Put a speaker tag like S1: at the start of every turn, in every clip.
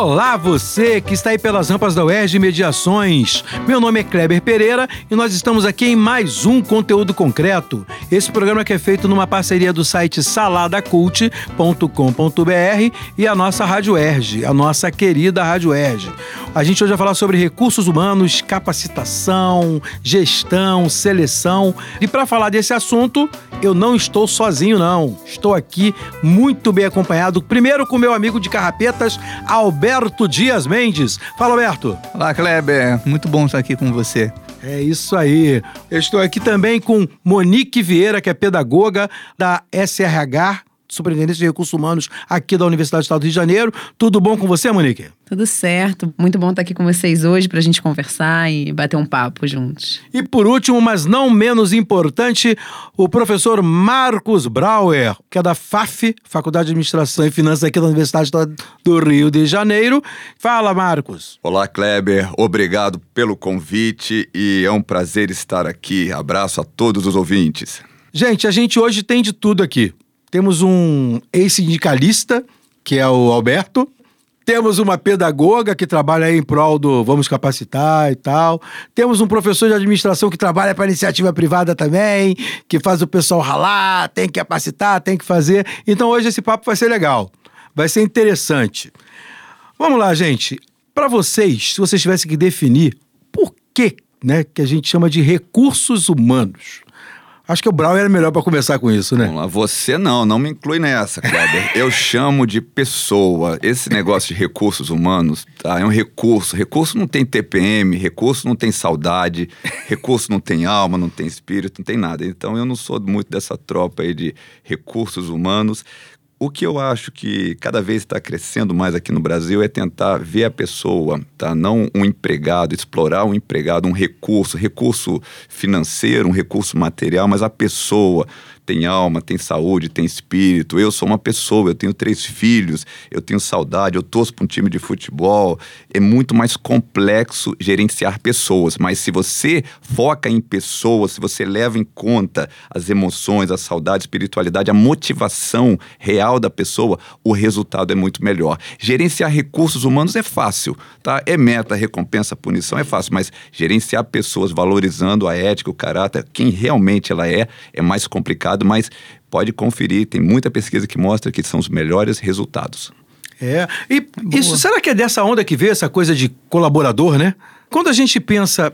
S1: Olá, você que está aí pelas rampas da UERJ Mediações. Meu nome é Kleber Pereira e nós estamos aqui em mais um conteúdo concreto. Esse programa que é feito numa parceria do site saladacult.com.br e a nossa Rádio UERJ, a nossa querida Rádio UERJ. A gente hoje vai falar sobre recursos humanos, capacitação, gestão, seleção. E para falar desse assunto, eu não estou sozinho, não. Estou aqui muito bem acompanhado, primeiro com meu amigo de carrapetas, Alberto Dias Mendes. Fala, Alberto.
S2: Olá, Kleber. Muito bom estar aqui com você.
S1: É isso aí. Eu estou aqui também com Monique Vieira, que é pedagoga da SRH, Superintendência de Recursos Humanos aqui da Universidade do Estado do Rio de Janeiro. Tudo bom com você, Monique?
S3: Tudo certo. Muito bom estar aqui com vocês hoje para a gente conversar e bater um papo juntos.
S1: E por último, mas não menos importante, o professor Marcos Brauer, que é da FAF, Faculdade de Administração e Finanças aqui da Universidade do Rio de Janeiro. Fala, Marcos.
S4: Olá, Kleber. Obrigado pelo convite e é um prazer estar aqui. Abraço a todos os ouvintes.
S1: Gente, a gente hoje tem de tudo aqui. Temos um ex-sindicalista, que é o Alberto. Temos uma pedagoga que trabalha em prol do vamos capacitar e tal. Temos um professor de administração que trabalha para iniciativa privada também, que faz o pessoal ralar, tem que capacitar, tem que fazer. Então hoje esse papo vai ser legal, vai ser interessante. Vamos lá, gente. Para vocês, se vocês tivessem que definir por que, né, que a gente chama de recursos humanos. Acho que o Brown era melhor para começar com isso, né?
S4: Vamos lá, você não, não me inclui nessa, Kleber. Eu chamo de pessoa. Esse negócio de recursos humanos, tá? É um recurso. Recurso não tem TPM, recurso não tem saudade, recurso não tem alma, não tem espírito, não tem nada. Então eu não sou muito dessa tropa aí de recursos humanos. O que eu acho que cada vez está crescendo mais aqui no Brasil é tentar ver a pessoa, tá? Não um empregado, explorar um empregado, um recurso, recurso financeiro, um recurso material, mas a pessoa tem alma, tem saúde, tem espírito. Eu sou uma pessoa, eu tenho três filhos, eu tenho saudade, eu torço para um time de futebol. É muito mais complexo gerenciar pessoas, mas se você foca em pessoas, se você leva em conta as emoções, a saudade, a espiritualidade, a motivação real da pessoa, o resultado é muito melhor. Gerenciar recursos humanos é fácil, tá? É meta, recompensa, punição é fácil, mas gerenciar pessoas valorizando a ética, o caráter, quem realmente ela é, é mais complicado mas pode conferir, tem muita pesquisa que mostra que são os melhores resultados.
S1: É, e Boa. isso, será que é dessa onda que veio essa coisa de colaborador, né? Quando a gente pensa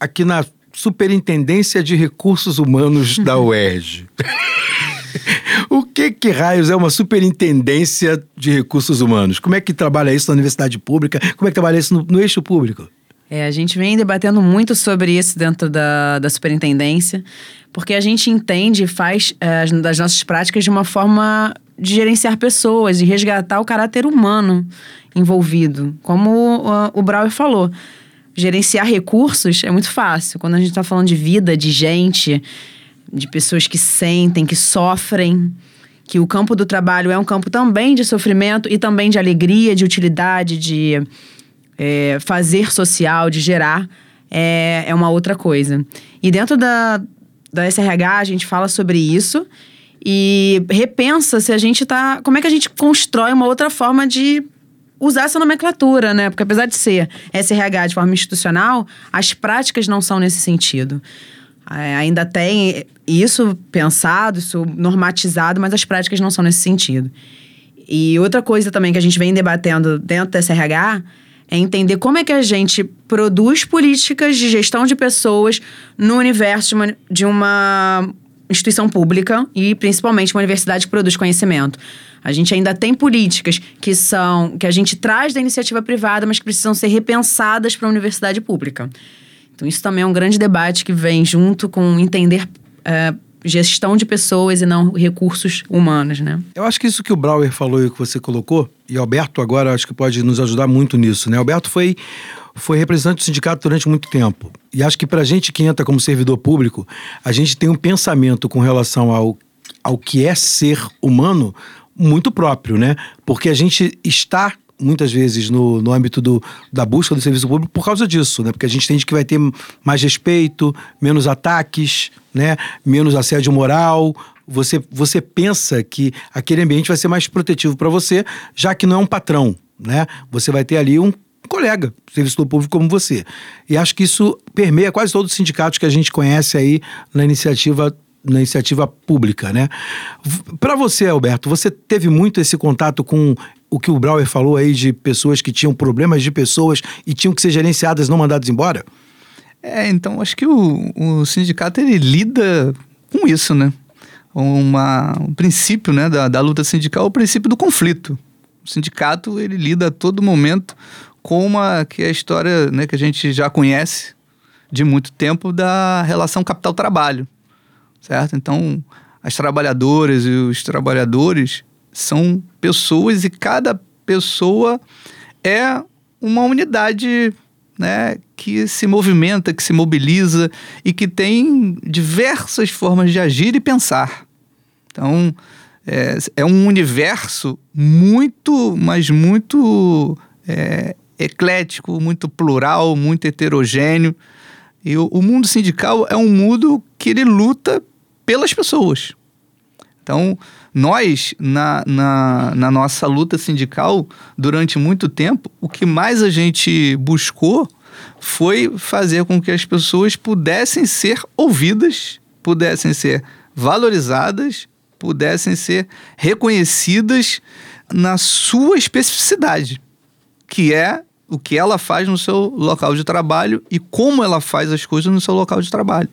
S1: aqui na Superintendência de Recursos Humanos da UERJ, o que que raios é uma superintendência de recursos humanos? Como é que trabalha isso na universidade pública? Como é que trabalha isso no, no eixo público?
S3: É, a gente vem debatendo muito sobre isso dentro da, da superintendência, porque a gente entende e faz é, das nossas práticas de uma forma de gerenciar pessoas e resgatar o caráter humano envolvido. Como o, o Brauer falou, gerenciar recursos é muito fácil. Quando a gente está falando de vida, de gente, de pessoas que sentem, que sofrem, que o campo do trabalho é um campo também de sofrimento e também de alegria, de utilidade, de é, fazer social, de gerar, é, é uma outra coisa. E dentro da, da SRH, a gente fala sobre isso e repensa se a gente tá. Como é que a gente constrói uma outra forma de usar essa nomenclatura, né? Porque apesar de ser SRH de forma institucional, as práticas não são nesse sentido. É, ainda tem isso pensado, isso normatizado, mas as práticas não são nesse sentido. E outra coisa também que a gente vem debatendo dentro da SRH é entender como é que a gente produz políticas de gestão de pessoas no universo de uma, de uma instituição pública e principalmente uma universidade que produz conhecimento. A gente ainda tem políticas que são que a gente traz da iniciativa privada, mas que precisam ser repensadas para a universidade pública. Então isso também é um grande debate que vem junto com entender é, gestão de pessoas e não recursos humanos, né?
S1: Eu acho que isso que o Brauer falou e que você colocou, e Alberto agora acho que pode nos ajudar muito nisso, né? Alberto foi foi representante do sindicato durante muito tempo. E acho que para a gente que entra como servidor público, a gente tem um pensamento com relação ao, ao que é ser humano muito próprio, né? Porque a gente está muitas vezes no, no âmbito do, da busca do serviço público por causa disso, né? Porque a gente entende que vai ter mais respeito, menos ataques, né? Menos assédio moral. Você, você pensa que aquele ambiente vai ser mais protetivo para você, já que não é um patrão, né? Você vai ter ali um colega, serviço público como você. E acho que isso permeia quase todos os sindicatos que a gente conhece aí na iniciativa na iniciativa pública, né? Para você, Alberto, você teve muito esse contato com o que o Brauer falou aí de pessoas que tinham problemas de pessoas e tinham que ser gerenciadas, não mandadas embora?
S2: É, então acho que o, o sindicato ele lida com isso, né? Uma, um princípio né, da, da luta sindical é o princípio do conflito. O sindicato ele lida a todo momento com uma que é a história né, que a gente já conhece de muito tempo da relação capital-trabalho certo? Então, as trabalhadoras e os trabalhadores são pessoas e cada pessoa é uma unidade né, que se movimenta, que se mobiliza e que tem diversas formas de agir e pensar. Então, é, é um universo muito, mas muito é, eclético, muito plural, muito heterogêneo. E o, o mundo sindical é um mundo que ele luta pelas pessoas. Então, nós, na, na, na, nossa luta sindical, durante muito tempo, o que mais a gente buscou foi fazer com que as pessoas pudessem ser ouvidas, pudessem ser valorizadas, pudessem ser reconhecidas na sua especificidade, que é o que ela faz no seu local de trabalho e como ela faz as coisas no seu local de trabalho.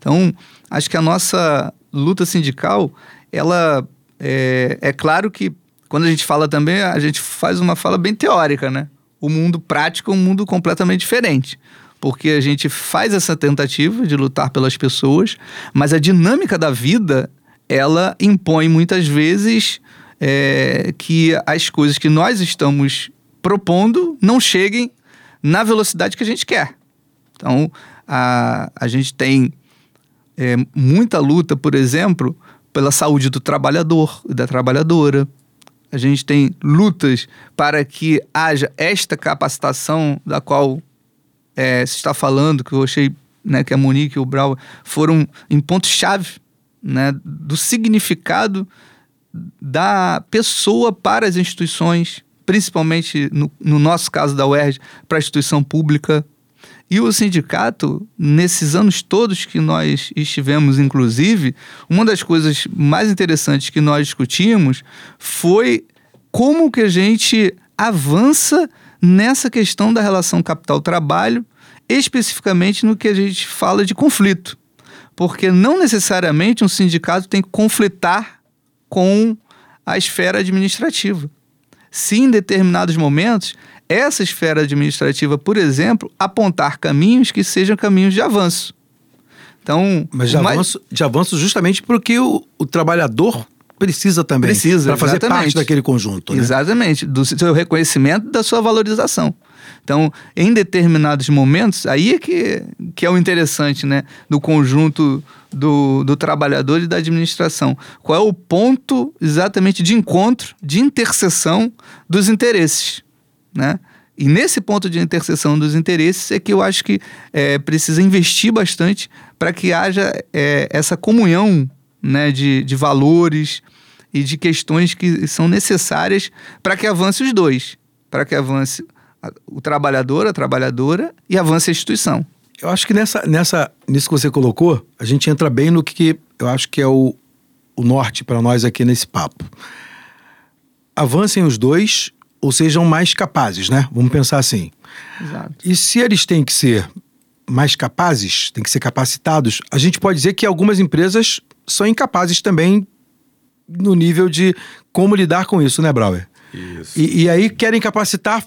S2: Então, acho que a nossa luta sindical, ela é, é claro que quando a gente fala também, a gente faz uma fala bem teórica, né? O mundo prático é um mundo completamente diferente. Porque a gente faz essa tentativa de lutar pelas pessoas, mas a dinâmica da vida, ela impõe muitas vezes é, que as coisas que nós estamos propondo não cheguem na velocidade que a gente quer. Então, a, a gente tem é, muita luta, por exemplo, pela saúde do trabalhador e da trabalhadora. A gente tem lutas para que haja esta capacitação da qual é, se está falando, que eu achei né, que a Monique e o Brau foram em pontos-chave né, do significado da pessoa para as instituições, principalmente no, no nosso caso da UERJ, para a instituição pública, e o sindicato, nesses anos todos que nós estivemos, inclusive, uma das coisas mais interessantes que nós discutimos foi como que a gente avança nessa questão da relação capital-trabalho, especificamente no que a gente fala de conflito. Porque não necessariamente um sindicato tem que conflitar com a esfera administrativa. Se em determinados momentos essa esfera administrativa, por exemplo, apontar caminhos que sejam caminhos de avanço. Então,
S1: mas de, avanço, de avanço justamente porque o, o trabalhador precisa também.
S2: Precisa,
S1: Para fazer parte daquele conjunto. Né?
S2: Exatamente, do seu reconhecimento da sua valorização. Então, em determinados momentos, aí é que, que é o interessante, né? Do conjunto do, do trabalhador e da administração. Qual é o ponto exatamente de encontro, de interseção dos interesses? Né? E nesse ponto de interseção dos interesses é que eu acho que é, precisa investir bastante para que haja é, essa comunhão né, de, de valores e de questões que são necessárias para que avance os dois, para que avance o trabalhador, a trabalhadora e avance a instituição.
S1: Eu acho que nessa, nessa, nisso que você colocou, a gente entra bem no que eu acho que é o, o norte para nós aqui nesse papo. Avancem os dois ou sejam mais capazes, né? Vamos pensar assim.
S2: Exato.
S1: E se eles têm que ser mais capazes, têm que ser capacitados, a gente pode dizer que algumas empresas são incapazes também no nível de como lidar com isso, né, Brauer?
S4: Isso.
S1: E, e aí querem capacitar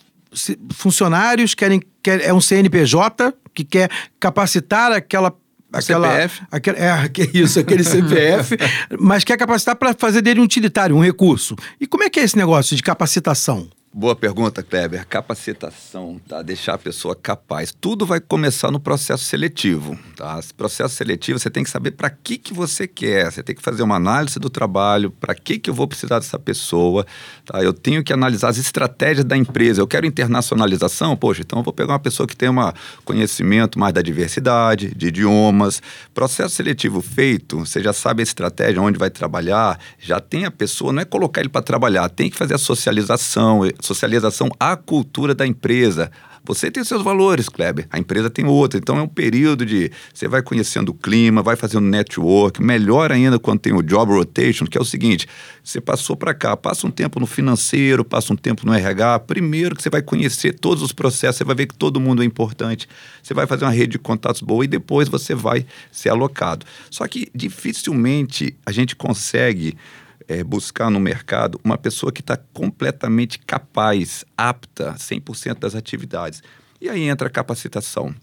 S1: funcionários, querem, quer, é um CNPJ que quer capacitar aquela aquela,
S2: CPF.
S1: Aquela, é, que isso, aquele CPF, mas quer capacitar para fazer dele um utilitário, um recurso. E como é que é esse negócio de capacitação?
S4: Boa pergunta, Kleber. Capacitação, tá? Deixar a pessoa capaz. Tudo vai começar no processo seletivo, tá? Esse processo seletivo, você tem que saber para que que você quer. Você tem que fazer uma análise do trabalho, para que que eu vou precisar dessa pessoa, tá? Eu tenho que analisar as estratégias da empresa. Eu quero internacionalização, poxa, então eu vou pegar uma pessoa que tem um conhecimento mais da diversidade, de idiomas. Processo seletivo feito, você já sabe a estratégia, onde vai trabalhar, já tem a pessoa, não é colocar ele para trabalhar, tem que fazer a socialização, socialização à cultura da empresa. Você tem seus valores, Kleber, a empresa tem outra. Então é um período de você vai conhecendo o clima, vai fazendo network, melhor ainda quando tem o job rotation, que é o seguinte: você passou para cá, passa um tempo no financeiro, passa um tempo no RH. Primeiro que você vai conhecer todos os processos, você vai ver que todo mundo é importante. Você vai fazer uma rede de contatos boa e depois você vai ser alocado. Só que dificilmente a gente consegue é, buscar no mercado uma pessoa que está completamente capaz, apta, 100% das atividades. E aí entra a capacitação.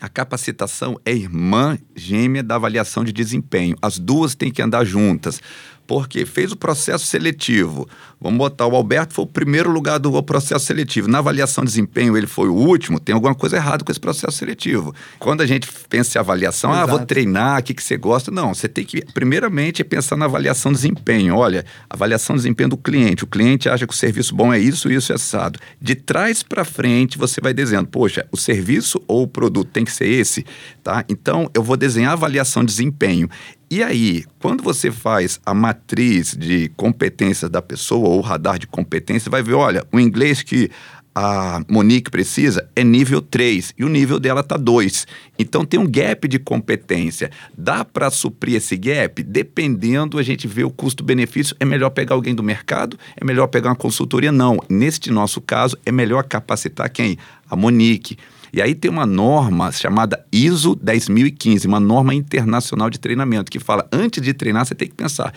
S4: A capacitação é irmã gêmea da avaliação de desempenho. As duas têm que andar juntas. Porque fez o processo seletivo. Vamos botar, o Alberto foi o primeiro lugar do processo seletivo. Na avaliação de desempenho, ele foi o último. Tem alguma coisa errada com esse processo seletivo. Quando a gente pensa em avaliação, Exato. ah, vou treinar, o que, que você gosta? Não, você tem que, primeiramente, pensar na avaliação de desempenho. Olha, avaliação de desempenho do cliente. O cliente acha que o serviço bom é isso, isso e assado. De trás para frente, você vai desenhando, poxa, o serviço ou o produto tem que ser esse, tá? Então, eu vou desenhar a avaliação de desempenho. E aí, quando você faz a matriz de competências da pessoa, ou radar de competência, vai ver, olha, o inglês que a Monique precisa é nível 3 e o nível dela está 2. Então tem um gap de competência. Dá para suprir esse gap? Dependendo, a gente vê o custo-benefício. É melhor pegar alguém do mercado? É melhor pegar uma consultoria? Não. Neste nosso caso, é melhor capacitar quem? A Monique. E aí tem uma norma chamada ISO 10015, uma norma internacional de treinamento, que fala: antes de treinar, você tem que pensar.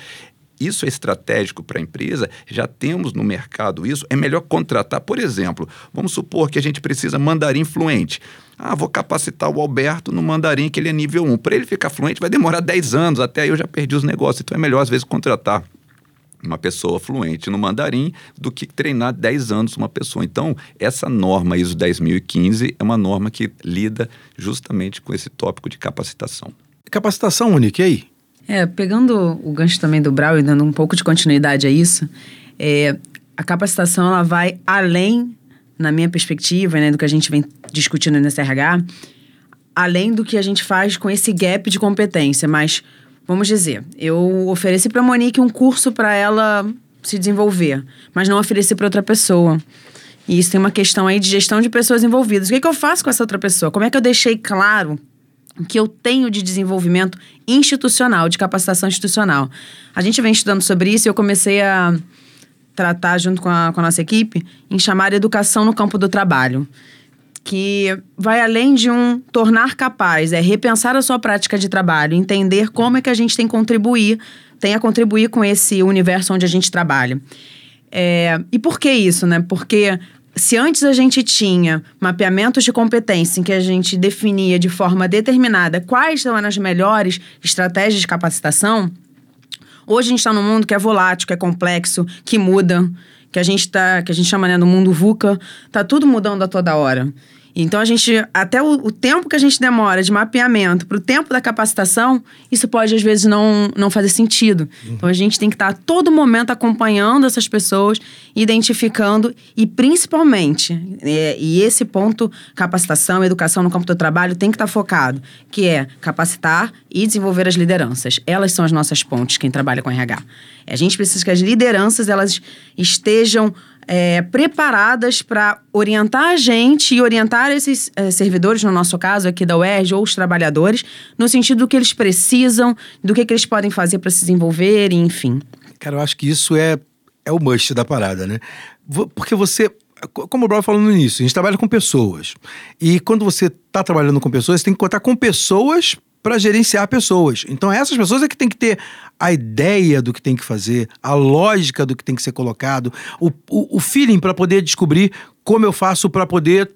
S4: Isso é estratégico para a empresa, já temos no mercado isso. É melhor contratar, por exemplo, vamos supor que a gente precisa mandarim fluente. Ah, vou capacitar o Alberto no mandarim, que ele é nível 1. Para ele ficar fluente vai demorar 10 anos, até aí eu já perdi os negócios. Então é melhor, às vezes, contratar uma pessoa fluente no mandarim do que treinar 10 anos uma pessoa. Então, essa norma ISO 10015 é uma norma que lida justamente com esse tópico de capacitação.
S1: Capacitação, única, e aí?
S3: É, pegando o gancho também do Brau e dando um pouco de continuidade a isso, é, a capacitação ela vai além, na minha perspectiva, né, do que a gente vem discutindo nesse RH, além do que a gente faz com esse gap de competência, mas Vamos dizer, eu ofereci para Monique um curso para ela se desenvolver, mas não ofereci para outra pessoa. E isso tem uma questão aí de gestão de pessoas envolvidas. O que, é que eu faço com essa outra pessoa? Como é que eu deixei claro o que eu tenho de desenvolvimento institucional, de capacitação institucional? A gente vem estudando sobre isso e eu comecei a tratar junto com a, com a nossa equipe em chamar educação no campo do trabalho que vai além de um tornar capaz, é repensar a sua prática de trabalho, entender como é que a gente tem que contribuir, tem a contribuir com esse universo onde a gente trabalha. É, e por que isso, né? Porque se antes a gente tinha mapeamentos de competência em que a gente definia de forma determinada quais são as melhores estratégias de capacitação, hoje a gente está num mundo que é volátil, que é complexo, que muda, que a gente tá, que a gente chama né, no mundo VUCA, tá tudo mudando a toda hora. Então a gente, até o, o tempo que a gente demora de mapeamento para o tempo da capacitação, isso pode às vezes não, não fazer sentido. Uhum. Então a gente tem que estar tá a todo momento acompanhando essas pessoas, identificando e principalmente, é, e esse ponto, capacitação, educação no campo do trabalho tem que estar tá focado, que é capacitar e desenvolver as lideranças. Elas são as nossas pontes, quem trabalha com RH. A gente precisa que as lideranças elas estejam é, preparadas para orientar a gente e orientar esses é, servidores, no nosso caso aqui da UERJ, ou os trabalhadores, no sentido do que eles precisam, do que, que eles podem fazer para se desenvolver, enfim.
S1: Cara, eu acho que isso é, é o must da parada, né? Porque você como o Brown falou no início, a gente trabalha com pessoas. E quando você está trabalhando com pessoas, você tem que contar com pessoas para gerenciar pessoas. Então, essas pessoas é que tem que ter a ideia do que tem que fazer, a lógica do que tem que ser colocado, o, o, o feeling para poder descobrir como eu faço para poder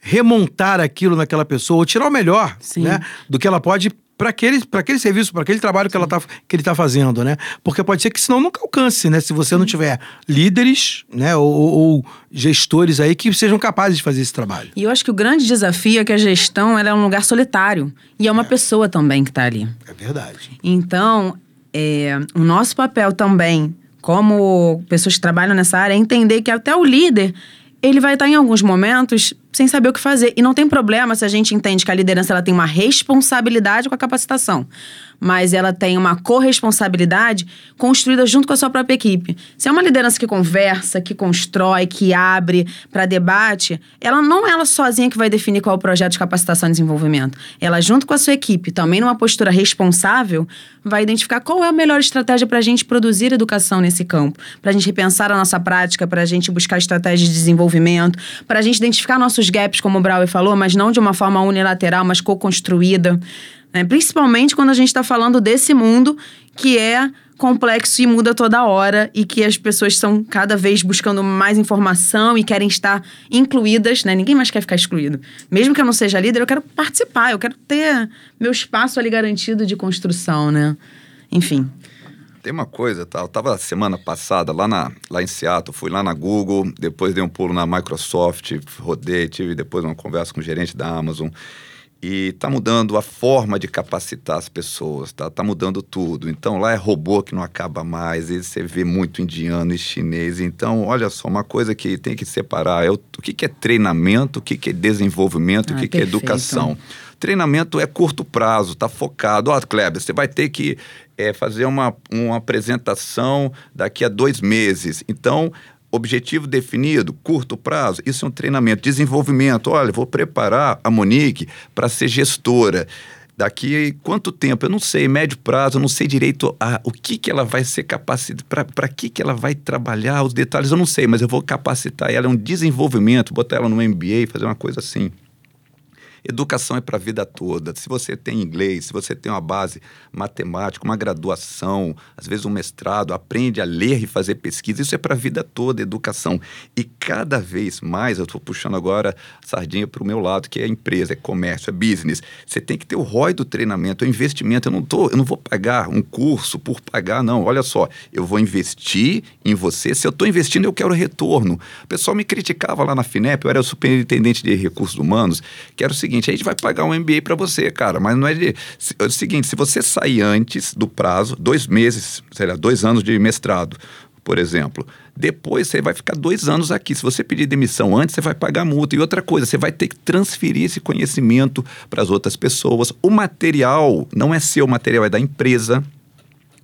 S1: remontar aquilo naquela pessoa, ou tirar o melhor né, do que ela pode para aquele, pra aquele serviço, para aquele trabalho que, ela tá, que ele está fazendo, né? Porque pode ser que senão nunca alcance, né? Se você não tiver líderes, né? Ou, ou gestores aí que sejam capazes de fazer esse trabalho.
S3: E eu acho que o grande desafio é que a gestão é um lugar solitário. E é uma pessoa também que está ali.
S1: É verdade.
S3: Então, é, o nosso papel também, como pessoas que trabalham nessa área, é entender que até o líder, ele vai estar em alguns momentos sem saber o que fazer. E não tem problema se a gente entende que a liderança ela tem uma responsabilidade com a capacitação mas ela tem uma corresponsabilidade construída junto com a sua própria equipe. Se é uma liderança que conversa, que constrói, que abre para debate, ela não é ela sozinha que vai definir qual é o projeto de capacitação e desenvolvimento. Ela, junto com a sua equipe, também numa postura responsável, vai identificar qual é a melhor estratégia para a gente produzir educação nesse campo, para a gente repensar a nossa prática, para a gente buscar estratégias de desenvolvimento, para a gente identificar nossos gaps, como o Brauer falou, mas não de uma forma unilateral, mas co-construída. Né? Principalmente quando a gente está falando desse mundo que é complexo e muda toda hora e que as pessoas estão cada vez buscando mais informação e querem estar incluídas, né? Ninguém mais quer ficar excluído. Mesmo que eu não seja líder, eu quero participar, eu quero ter meu espaço ali garantido de construção, né? Enfim.
S4: Tem uma coisa, tá? Eu tava semana passada lá, na, lá em Seattle, fui lá na Google, depois dei um pulo na Microsoft, rodei, tive depois uma conversa com o gerente da Amazon e está mudando a forma de capacitar as pessoas, tá? Tá mudando tudo. Então lá é robô que não acaba mais, e você vê muito indiano e chinês. Então, olha só, uma coisa que tem que separar é o, o que, que é treinamento, o que, que é desenvolvimento, ah, o que, que é educação. Treinamento é curto prazo, está focado. Ó, oh, Kleber, você vai ter que é, fazer uma, uma apresentação daqui a dois meses. Então, Objetivo definido, curto prazo, isso é um treinamento, desenvolvimento. Olha, vou preparar a Monique para ser gestora. Daqui quanto tempo? Eu não sei, médio prazo, eu não sei direito a, o que, que ela vai ser capacitada, para que, que ela vai trabalhar, os detalhes eu não sei, mas eu vou capacitar ela, é um desenvolvimento, botar ela no MBA, fazer uma coisa assim. Educação é para a vida toda. Se você tem inglês, se você tem uma base matemática, uma graduação, às vezes um mestrado, aprende a ler e fazer pesquisa, isso é para a vida toda, educação. E cada vez mais, eu estou puxando agora a sardinha para o meu lado, que é empresa, é comércio, é business. Você tem que ter o ROI do treinamento, o investimento. Eu não, tô, eu não vou pagar um curso por pagar, não. Olha só, eu vou investir em você. Se eu estou investindo, eu quero retorno. O pessoal me criticava lá na FINEP, eu era superintendente de recursos humanos, que era o seguinte, seguinte, a gente vai pagar um MBA para você, cara, mas não é de... É o seguinte, se você sair antes do prazo, dois meses, sei lá, dois anos de mestrado, por exemplo, depois você vai ficar dois anos aqui. Se você pedir demissão antes, você vai pagar multa. E outra coisa, você vai ter que transferir esse conhecimento para as outras pessoas. O material não é seu, o material é da empresa.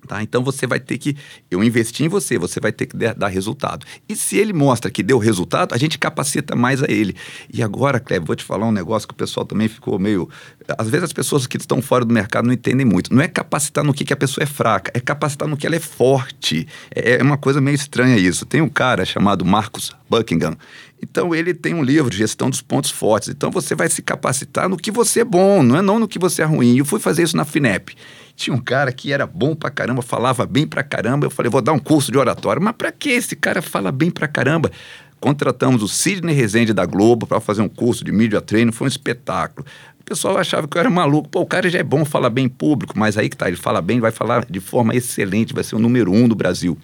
S4: Tá? Então você vai ter que. Eu investi em você, você vai ter que dar resultado. E se ele mostra que deu resultado, a gente capacita mais a ele. E agora, Cleber, vou te falar um negócio que o pessoal também ficou meio. Às vezes as pessoas que estão fora do mercado não entendem muito. Não é capacitar no que, que a pessoa é fraca, é capacitar no que ela é forte. É, é uma coisa meio estranha isso. Tem um cara chamado Marcos Buckingham. Então ele tem um livro, Gestão dos Pontos Fortes. Então você vai se capacitar no que você é bom, não é não no que você é ruim. Eu fui fazer isso na FINEP. Tinha um cara que era bom pra caramba, falava bem pra caramba. Eu falei, vou dar um curso de oratório. Mas pra que esse cara fala bem pra caramba? Contratamos o Sidney Rezende da Globo para fazer um curso de media training, foi um espetáculo. O pessoal achava que eu era maluco. Pô, o cara já é bom, fala bem público, mas aí que tá, ele fala bem, vai falar de forma excelente, vai ser o número um do Brasil.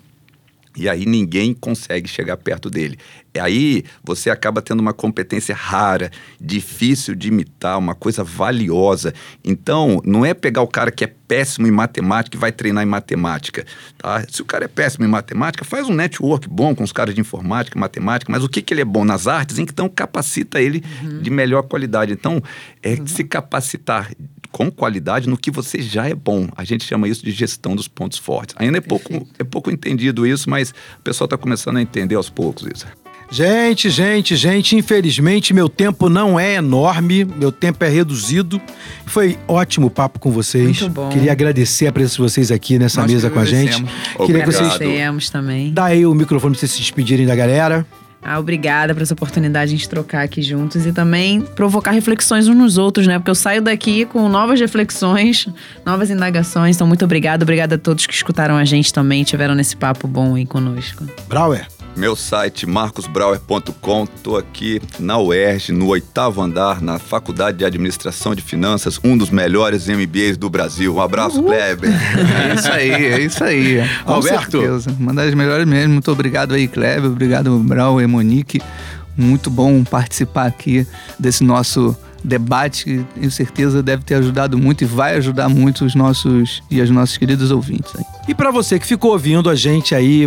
S4: E aí ninguém consegue chegar perto dele. E aí você acaba tendo uma competência rara, difícil de imitar, uma coisa valiosa. Então, não é pegar o cara que é péssimo em matemática e vai treinar em matemática. Tá? Se o cara é péssimo em matemática, faz um network bom com os caras de informática, matemática, mas o que, que ele é bom nas artes, então capacita ele uhum. de melhor qualidade. Então, é uhum. se capacitar com qualidade no que você já é bom. A gente chama isso de gestão dos pontos fortes. Ainda é pouco, é pouco entendido isso, mas o pessoal está começando a entender aos poucos isso.
S1: Gente, gente, gente, infelizmente meu tempo não é enorme, meu tempo é reduzido. Foi ótimo o papo com vocês.
S3: Muito bom.
S1: Queria agradecer a presença de vocês aqui nessa Nós mesa com a gente.
S3: Obrigado. Queria que vocês
S1: também. Dá aí o microfone para vocês se despedirem da galera.
S3: Ah, obrigada por essa oportunidade de a gente trocar aqui juntos e também provocar reflexões uns nos outros, né? Porque eu saio daqui com novas reflexões, novas indagações. Então, muito obrigada. Obrigada a todos que escutaram a gente também, tiveram nesse papo bom aí conosco.
S1: Brauer.
S4: Meu site marcosbrauer.com. Tô aqui na UERJ, no oitavo andar, na Faculdade de Administração de Finanças, um dos melhores MBAs do Brasil. Um abraço, Kleber.
S2: É isso aí, é isso aí. Com
S1: Alberto.
S2: certeza. Uma das melhores mesmo. Muito obrigado aí, Kleber. Obrigado, Brau e Monique. Muito bom participar aqui desse nosso debate que tenho certeza deve ter ajudado muito e vai ajudar muito os nossos e as nossas queridos ouvintes. aí.
S1: E para você que ficou ouvindo a gente aí,